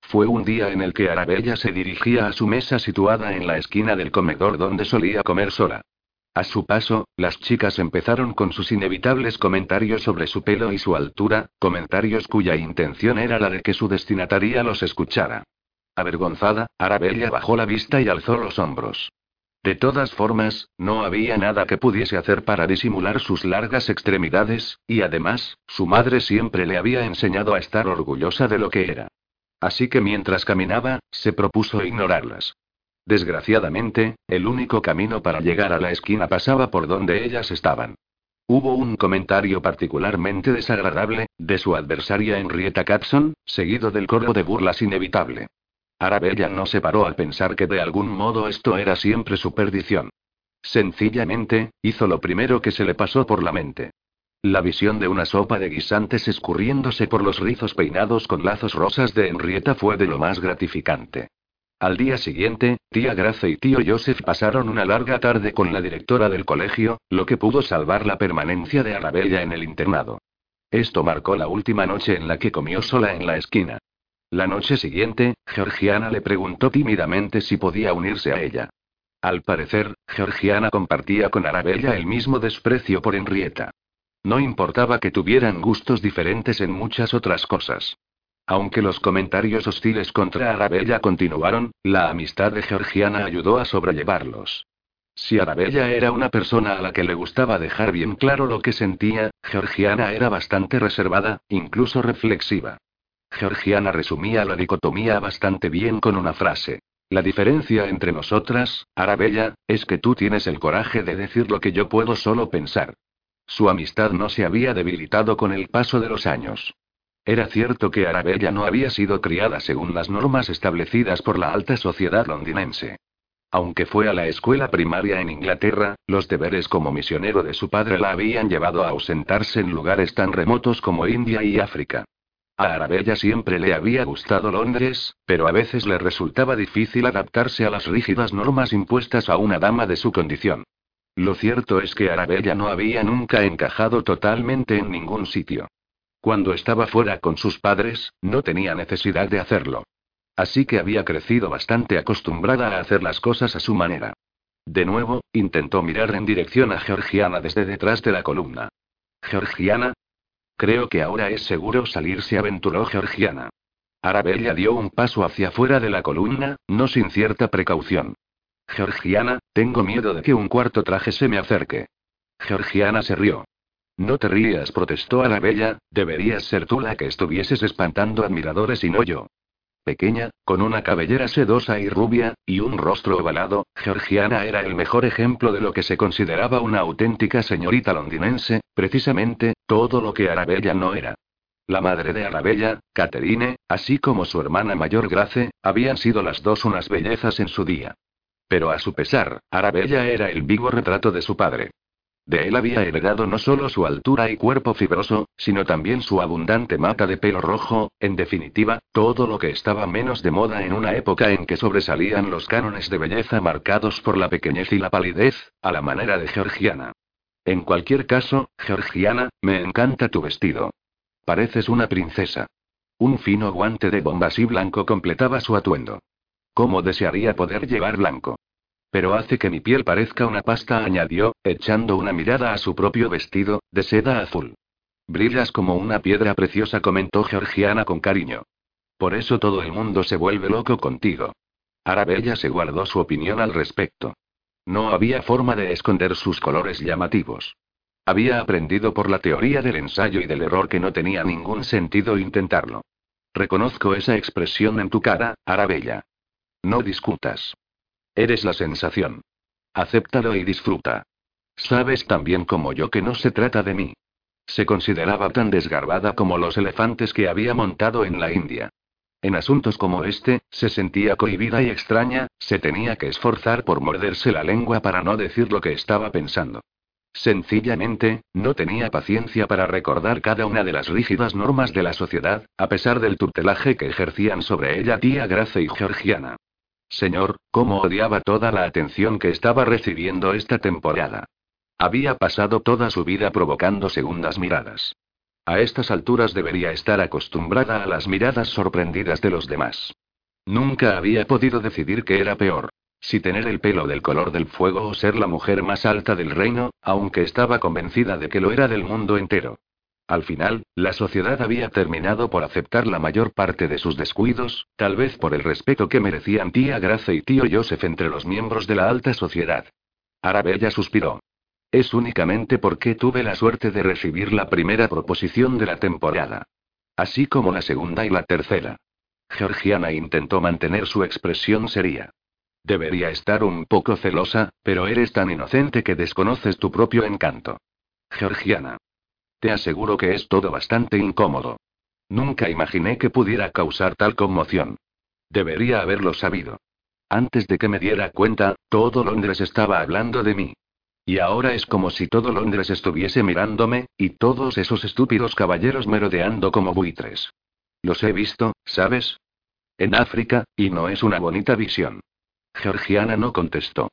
Fue un día en el que Arabella se dirigía a su mesa situada en la esquina del comedor donde solía comer sola. A su paso, las chicas empezaron con sus inevitables comentarios sobre su pelo y su altura, comentarios cuya intención era la de que su destinataria los escuchara. Avergonzada, Arabella bajó la vista y alzó los hombros. De todas formas, no había nada que pudiese hacer para disimular sus largas extremidades, y además, su madre siempre le había enseñado a estar orgullosa de lo que era. Así que mientras caminaba, se propuso ignorarlas. Desgraciadamente, el único camino para llegar a la esquina pasaba por donde ellas estaban. Hubo un comentario particularmente desagradable, de su adversaria Henrietta Catson, seguido del coro de burlas inevitable. Arabella no se paró al pensar que de algún modo esto era siempre su perdición. Sencillamente, hizo lo primero que se le pasó por la mente. La visión de una sopa de guisantes escurriéndose por los rizos peinados con lazos rosas de Henrietta fue de lo más gratificante. Al día siguiente, tía Grace y tío Joseph pasaron una larga tarde con la directora del colegio, lo que pudo salvar la permanencia de Arabella en el internado. Esto marcó la última noche en la que comió sola en la esquina. La noche siguiente, Georgiana le preguntó tímidamente si podía unirse a ella. Al parecer, Georgiana compartía con Arabella el mismo desprecio por Henrietta. No importaba que tuvieran gustos diferentes en muchas otras cosas. Aunque los comentarios hostiles contra Arabella continuaron, la amistad de Georgiana ayudó a sobrellevarlos. Si Arabella era una persona a la que le gustaba dejar bien claro lo que sentía, Georgiana era bastante reservada, incluso reflexiva. Georgiana resumía la dicotomía bastante bien con una frase. La diferencia entre nosotras, Arabella, es que tú tienes el coraje de decir lo que yo puedo solo pensar. Su amistad no se había debilitado con el paso de los años. Era cierto que Arabella no había sido criada según las normas establecidas por la alta sociedad londinense. Aunque fue a la escuela primaria en Inglaterra, los deberes como misionero de su padre la habían llevado a ausentarse en lugares tan remotos como India y África. A Arabella siempre le había gustado Londres, pero a veces le resultaba difícil adaptarse a las rígidas normas impuestas a una dama de su condición. Lo cierto es que Arabella no había nunca encajado totalmente en ningún sitio. Cuando estaba fuera con sus padres, no tenía necesidad de hacerlo. Así que había crecido bastante acostumbrada a hacer las cosas a su manera. De nuevo, intentó mirar en dirección a Georgiana desde detrás de la columna. ¿Georgiana? Creo que ahora es seguro salir, se aventuró Georgiana. Arabella dio un paso hacia fuera de la columna, no sin cierta precaución. Georgiana, tengo miedo de que un cuarto traje se me acerque. Georgiana se rió. No te rías, protestó a la bella, deberías ser tú la que estuvieses espantando admiradores y no yo. Pequeña, con una cabellera sedosa y rubia, y un rostro ovalado, Georgiana era el mejor ejemplo de lo que se consideraba una auténtica señorita londinense, precisamente, todo lo que Arabella no era. La madre de Arabella, Catherine, así como su hermana mayor Grace, habían sido las dos unas bellezas en su día. Pero a su pesar, Arabella era el vivo retrato de su padre. De él había heredado no solo su altura y cuerpo fibroso, sino también su abundante mata de pelo rojo, en definitiva, todo lo que estaba menos de moda en una época en que sobresalían los cánones de belleza marcados por la pequeñez y la palidez, a la manera de Georgiana. En cualquier caso, Georgiana, me encanta tu vestido. Pareces una princesa. Un fino guante de bombas y blanco completaba su atuendo. ¿Cómo desearía poder llevar blanco? Pero hace que mi piel parezca una pasta, añadió, echando una mirada a su propio vestido, de seda azul. Brillas como una piedra preciosa, comentó Georgiana con cariño. Por eso todo el mundo se vuelve loco contigo. Arabella se guardó su opinión al respecto. No había forma de esconder sus colores llamativos. Había aprendido por la teoría del ensayo y del error que no tenía ningún sentido intentarlo. Reconozco esa expresión en tu cara, Arabella. No discutas. Eres la sensación. Acéptalo y disfruta. Sabes tan bien como yo que no se trata de mí. se consideraba tan desgarbada como los elefantes que había montado en la India. En asuntos como este, se sentía cohibida y extraña, se tenía que esforzar por morderse la lengua para no decir lo que estaba pensando. Sencillamente, no tenía paciencia para recordar cada una de las rígidas normas de la sociedad, a pesar del tutelaje que ejercían sobre ella tía Grace y Georgiana. Señor, cómo odiaba toda la atención que estaba recibiendo esta temporada. Había pasado toda su vida provocando segundas miradas. A estas alturas debería estar acostumbrada a las miradas sorprendidas de los demás. Nunca había podido decidir qué era peor. Si tener el pelo del color del fuego o ser la mujer más alta del reino, aunque estaba convencida de que lo era del mundo entero. Al final, la sociedad había terminado por aceptar la mayor parte de sus descuidos, tal vez por el respeto que merecían tía Grace y tío Joseph entre los miembros de la alta sociedad. Arabella suspiró. Es únicamente porque tuve la suerte de recibir la primera proposición de la temporada. Así como la segunda y la tercera. Georgiana intentó mantener su expresión seria. Debería estar un poco celosa, pero eres tan inocente que desconoces tu propio encanto. Georgiana. Te aseguro que es todo bastante incómodo. Nunca imaginé que pudiera causar tal conmoción. Debería haberlo sabido. Antes de que me diera cuenta, todo Londres estaba hablando de mí. Y ahora es como si todo Londres estuviese mirándome, y todos esos estúpidos caballeros merodeando como buitres. Los he visto, ¿sabes? En África, y no es una bonita visión. Georgiana no contestó.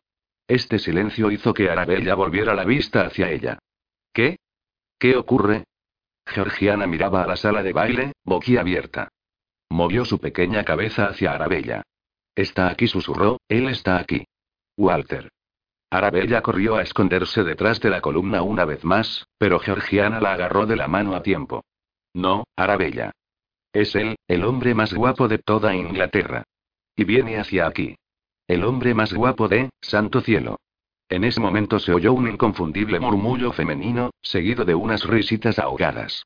Este silencio hizo que Arabella volviera la vista hacia ella. ¿Qué? ¿Qué ocurre? Georgiana miraba a la sala de baile, boquiabierta. Movió su pequeña cabeza hacia Arabella. Está aquí, susurró, él está aquí. Walter. Arabella corrió a esconderse detrás de la columna una vez más, pero Georgiana la agarró de la mano a tiempo. No, Arabella. Es él, el hombre más guapo de toda Inglaterra. Y viene hacia aquí. El hombre más guapo de, santo cielo. En ese momento se oyó un inconfundible murmullo femenino, seguido de unas risitas ahogadas.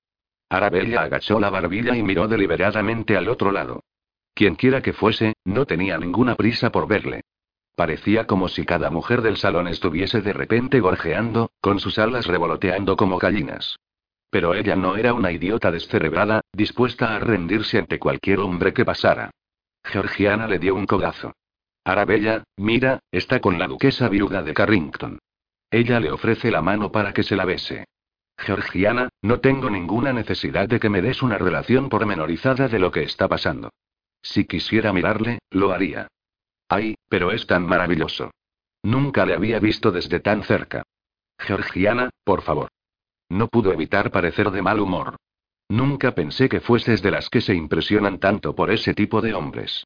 Arabella agachó la barbilla y miró deliberadamente al otro lado. Quienquiera que fuese, no tenía ninguna prisa por verle. Parecía como si cada mujer del salón estuviese de repente gorjeando, con sus alas revoloteando como gallinas. Pero ella no era una idiota descerebrada, dispuesta a rendirse ante cualquier hombre que pasara. Georgiana le dio un codazo. Arabella, mira, está con la duquesa viuda de Carrington. Ella le ofrece la mano para que se la bese. Georgiana, no tengo ninguna necesidad de que me des una relación pormenorizada de lo que está pasando. Si quisiera mirarle, lo haría. Ay, pero es tan maravilloso. Nunca le había visto desde tan cerca. Georgiana, por favor. No pudo evitar parecer de mal humor. Nunca pensé que fueses de las que se impresionan tanto por ese tipo de hombres.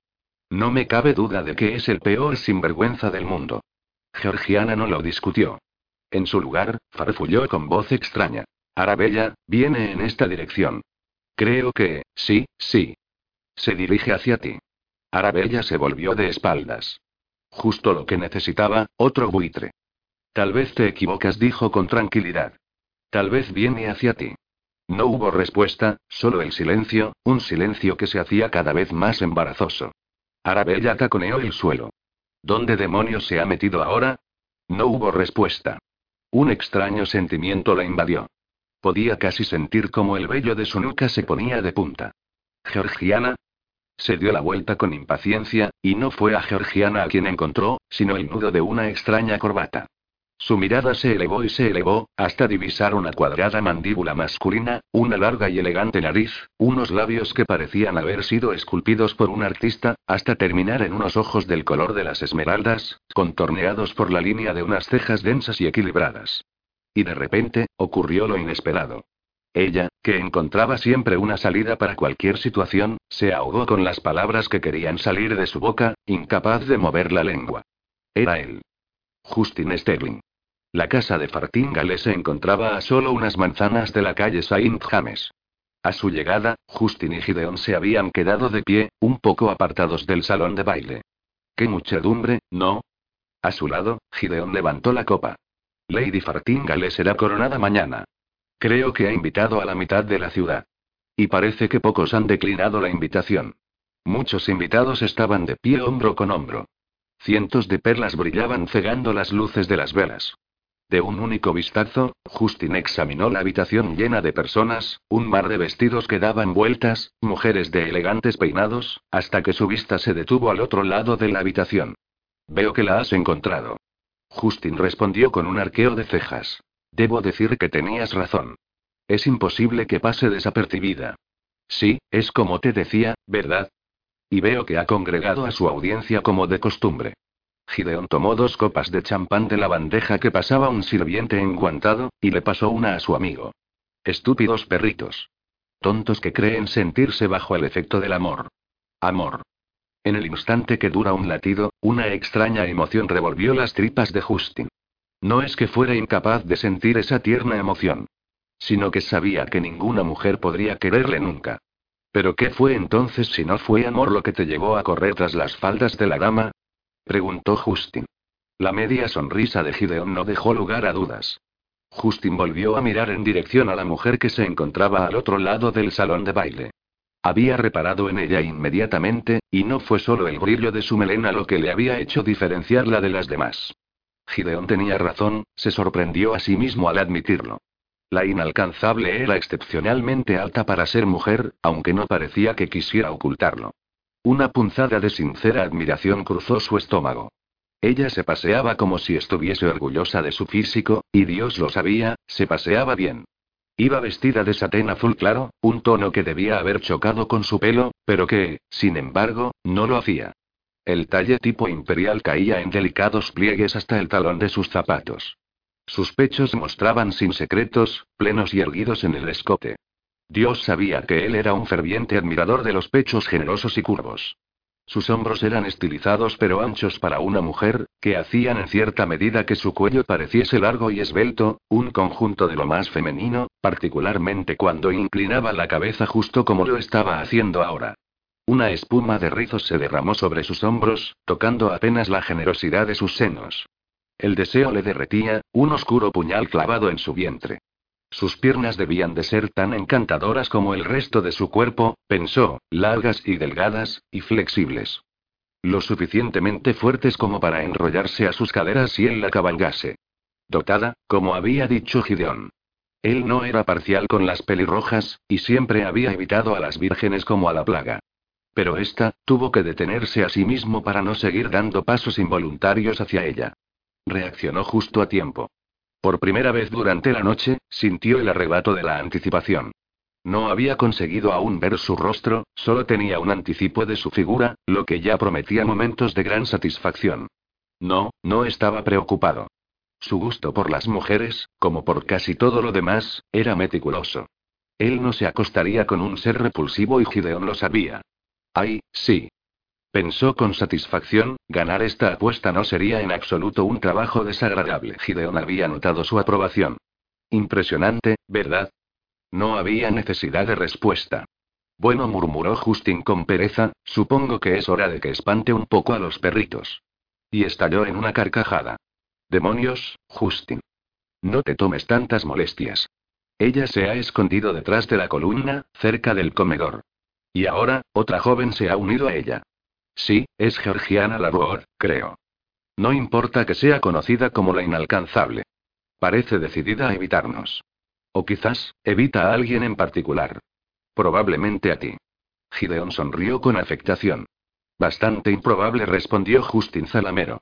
No me cabe duda de que es el peor sinvergüenza del mundo. Georgiana no lo discutió. En su lugar, farfulló con voz extraña. Arabella, viene en esta dirección. Creo que, sí, sí. Se dirige hacia ti. Arabella se volvió de espaldas. Justo lo que necesitaba, otro buitre. Tal vez te equivocas, dijo con tranquilidad. Tal vez viene hacia ti. No hubo respuesta, solo el silencio, un silencio que se hacía cada vez más embarazoso. Arabella taconeó el suelo. ¿Dónde demonios se ha metido ahora? No hubo respuesta. Un extraño sentimiento la invadió. Podía casi sentir cómo el vello de su nuca se ponía de punta. Georgiana. Se dio la vuelta con impaciencia, y no fue a Georgiana a quien encontró, sino el nudo de una extraña corbata. Su mirada se elevó y se elevó, hasta divisar una cuadrada mandíbula masculina, una larga y elegante nariz, unos labios que parecían haber sido esculpidos por un artista, hasta terminar en unos ojos del color de las esmeraldas, contorneados por la línea de unas cejas densas y equilibradas. Y de repente, ocurrió lo inesperado. Ella, que encontraba siempre una salida para cualquier situación, se ahogó con las palabras que querían salir de su boca, incapaz de mover la lengua. Era él. Justin Sterling. La casa de Fartingale se encontraba a solo unas manzanas de la calle Saint James. A su llegada, Justin y Gideon se habían quedado de pie, un poco apartados del salón de baile. ¡Qué muchedumbre, no! A su lado, Gideon levantó la copa. Lady Fartingale será coronada mañana. Creo que ha invitado a la mitad de la ciudad. Y parece que pocos han declinado la invitación. Muchos invitados estaban de pie hombro con hombro. Cientos de perlas brillaban cegando las luces de las velas. De un único vistazo, Justin examinó la habitación llena de personas, un mar de vestidos que daban vueltas, mujeres de elegantes peinados, hasta que su vista se detuvo al otro lado de la habitación. Veo que la has encontrado. Justin respondió con un arqueo de cejas. Debo decir que tenías razón. Es imposible que pase desapercibida. Sí, es como te decía, ¿verdad? Y veo que ha congregado a su audiencia como de costumbre. Gideon tomó dos copas de champán de la bandeja que pasaba un sirviente enguantado, y le pasó una a su amigo. Estúpidos perritos. Tontos que creen sentirse bajo el efecto del amor. Amor. En el instante que dura un latido, una extraña emoción revolvió las tripas de Justin. No es que fuera incapaz de sentir esa tierna emoción. Sino que sabía que ninguna mujer podría quererle nunca. ¿Pero qué fue entonces si no fue amor lo que te llevó a correr tras las faldas de la dama? Preguntó Justin. La media sonrisa de Gideon no dejó lugar a dudas. Justin volvió a mirar en dirección a la mujer que se encontraba al otro lado del salón de baile. Había reparado en ella inmediatamente, y no fue solo el brillo de su melena lo que le había hecho diferenciarla de las demás. Gideon tenía razón, se sorprendió a sí mismo al admitirlo. La inalcanzable era excepcionalmente alta para ser mujer, aunque no parecía que quisiera ocultarlo. Una punzada de sincera admiración cruzó su estómago. Ella se paseaba como si estuviese orgullosa de su físico, y Dios lo sabía, se paseaba bien. Iba vestida de satén azul claro, un tono que debía haber chocado con su pelo, pero que, sin embargo, no lo hacía. El talle tipo imperial caía en delicados pliegues hasta el talón de sus zapatos. Sus pechos mostraban sin secretos, plenos y erguidos en el escote. Dios sabía que él era un ferviente admirador de los pechos generosos y curvos. Sus hombros eran estilizados pero anchos para una mujer, que hacían en cierta medida que su cuello pareciese largo y esbelto, un conjunto de lo más femenino, particularmente cuando inclinaba la cabeza justo como lo estaba haciendo ahora. Una espuma de rizos se derramó sobre sus hombros, tocando apenas la generosidad de sus senos. El deseo le derretía, un oscuro puñal clavado en su vientre. Sus piernas debían de ser tan encantadoras como el resto de su cuerpo, pensó, largas y delgadas, y flexibles. Lo suficientemente fuertes como para enrollarse a sus caderas si él la cabalgase. Dotada, como había dicho Gideón. Él no era parcial con las pelirrojas, y siempre había evitado a las vírgenes como a la plaga. Pero ésta, tuvo que detenerse a sí mismo para no seguir dando pasos involuntarios hacia ella. Reaccionó justo a tiempo. Por primera vez durante la noche, sintió el arrebato de la anticipación. No había conseguido aún ver su rostro, solo tenía un anticipo de su figura, lo que ya prometía momentos de gran satisfacción. No, no estaba preocupado. Su gusto por las mujeres, como por casi todo lo demás, era meticuloso. Él no se acostaría con un ser repulsivo y Gideon lo sabía. Ay, sí, Pensó con satisfacción, ganar esta apuesta no sería en absoluto un trabajo desagradable. Gideon había notado su aprobación. Impresionante, ¿verdad? No había necesidad de respuesta. Bueno, murmuró Justin con pereza, supongo que es hora de que espante un poco a los perritos. Y estalló en una carcajada. Demonios, Justin. No te tomes tantas molestias. Ella se ha escondido detrás de la columna, cerca del comedor. Y ahora, otra joven se ha unido a ella. Sí, es Georgiana Labor, creo. No importa que sea conocida como la inalcanzable. Parece decidida a evitarnos. O quizás, evita a alguien en particular. Probablemente a ti. Gideon sonrió con afectación. Bastante improbable, respondió Justin Zalamero.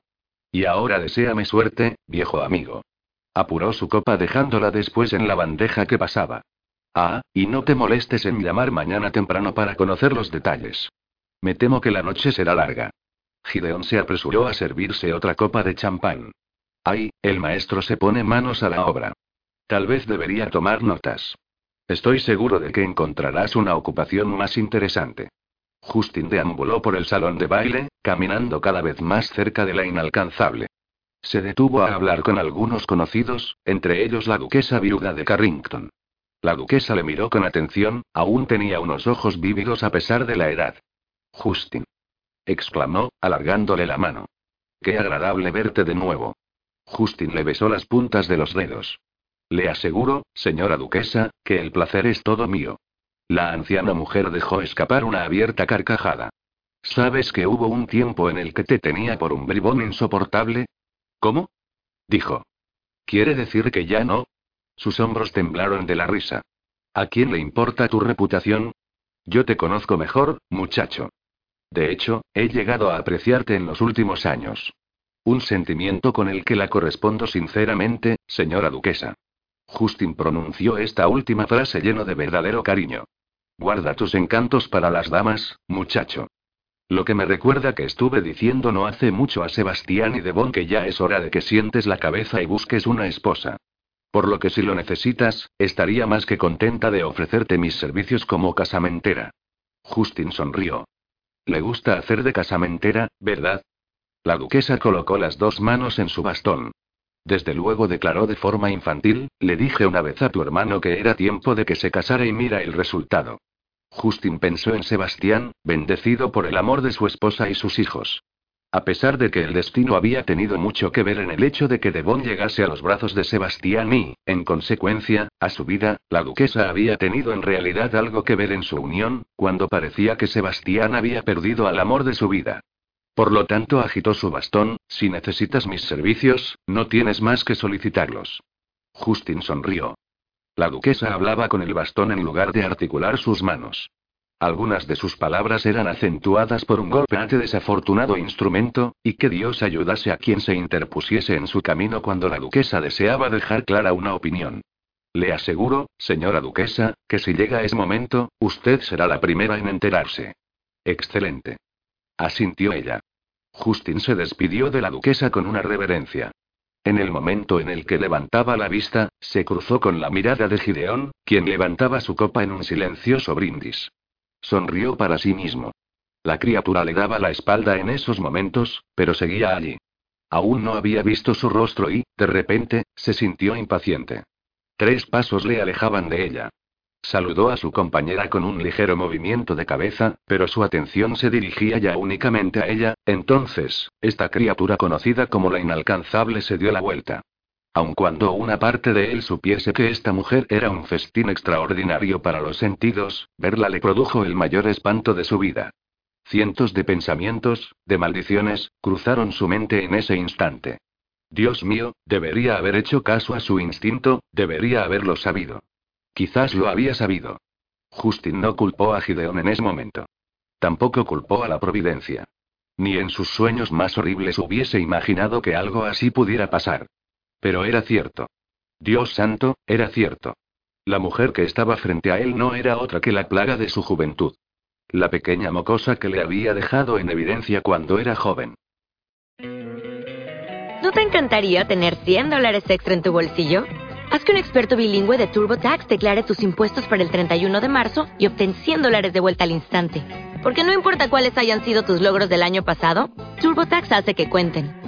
Y ahora deséame suerte, viejo amigo. Apuró su copa dejándola después en la bandeja que pasaba. Ah, y no te molestes en llamar mañana temprano para conocer los detalles. Me temo que la noche será larga. Gideon se apresuró a servirse otra copa de champán. Ay, el maestro se pone manos a la obra. Tal vez debería tomar notas. Estoy seguro de que encontrarás una ocupación más interesante. Justin deambuló por el salón de baile, caminando cada vez más cerca de la inalcanzable. Se detuvo a hablar con algunos conocidos, entre ellos la duquesa viuda de Carrington. La duquesa le miró con atención, aún tenía unos ojos vívidos a pesar de la edad. Justin. exclamó, alargándole la mano. Qué agradable verte de nuevo. Justin le besó las puntas de los dedos. Le aseguro, señora duquesa, que el placer es todo mío. La anciana mujer dejó escapar una abierta carcajada. ¿Sabes que hubo un tiempo en el que te tenía por un bribón insoportable? ¿Cómo? dijo. ¿Quiere decir que ya no? Sus hombros temblaron de la risa. ¿A quién le importa tu reputación? Yo te conozco mejor, muchacho. De hecho, he llegado a apreciarte en los últimos años. Un sentimiento con el que la correspondo sinceramente, señora duquesa. Justin pronunció esta última frase lleno de verdadero cariño. Guarda tus encantos para las damas, muchacho. Lo que me recuerda que estuve diciendo no hace mucho a Sebastián y Devon que ya es hora de que sientes la cabeza y busques una esposa. Por lo que si lo necesitas, estaría más que contenta de ofrecerte mis servicios como casamentera. Justin sonrió. Le gusta hacer de casamentera, ¿verdad? La duquesa colocó las dos manos en su bastón. Desde luego declaró de forma infantil, le dije una vez a tu hermano que era tiempo de que se casara y mira el resultado. Justin pensó en Sebastián, bendecido por el amor de su esposa y sus hijos. A pesar de que el destino había tenido mucho que ver en el hecho de que Devon llegase a los brazos de Sebastián y, en consecuencia, a su vida, la duquesa había tenido en realidad algo que ver en su unión, cuando parecía que Sebastián había perdido al amor de su vida. Por lo tanto, agitó su bastón, si necesitas mis servicios, no tienes más que solicitarlos. Justin sonrió. La duquesa hablaba con el bastón en lugar de articular sus manos. Algunas de sus palabras eran acentuadas por un golpe ante desafortunado instrumento, y que Dios ayudase a quien se interpusiese en su camino cuando la duquesa deseaba dejar clara una opinión. Le aseguro, señora duquesa, que si llega ese momento, usted será la primera en enterarse. Excelente. Asintió ella. Justin se despidió de la duquesa con una reverencia. En el momento en el que levantaba la vista, se cruzó con la mirada de Gideón, quien levantaba su copa en un silencioso brindis. Sonrió para sí mismo. La criatura le daba la espalda en esos momentos, pero seguía allí. Aún no había visto su rostro y, de repente, se sintió impaciente. Tres pasos le alejaban de ella. Saludó a su compañera con un ligero movimiento de cabeza, pero su atención se dirigía ya únicamente a ella, entonces, esta criatura conocida como la inalcanzable se dio la vuelta. Aun cuando una parte de él supiese que esta mujer era un festín extraordinario para los sentidos, verla le produjo el mayor espanto de su vida. Cientos de pensamientos, de maldiciones, cruzaron su mente en ese instante. Dios mío, debería haber hecho caso a su instinto, debería haberlo sabido. Quizás lo había sabido. Justin no culpó a Gideon en ese momento. Tampoco culpó a la providencia. Ni en sus sueños más horribles hubiese imaginado que algo así pudiera pasar. Pero era cierto. Dios santo, era cierto. La mujer que estaba frente a él no era otra que la plaga de su juventud. La pequeña mocosa que le había dejado en evidencia cuando era joven. ¿No te encantaría tener 100 dólares extra en tu bolsillo? Haz que un experto bilingüe de TurboTax declare tus impuestos para el 31 de marzo y obtén 100 dólares de vuelta al instante. Porque no importa cuáles hayan sido tus logros del año pasado, TurboTax hace que cuenten.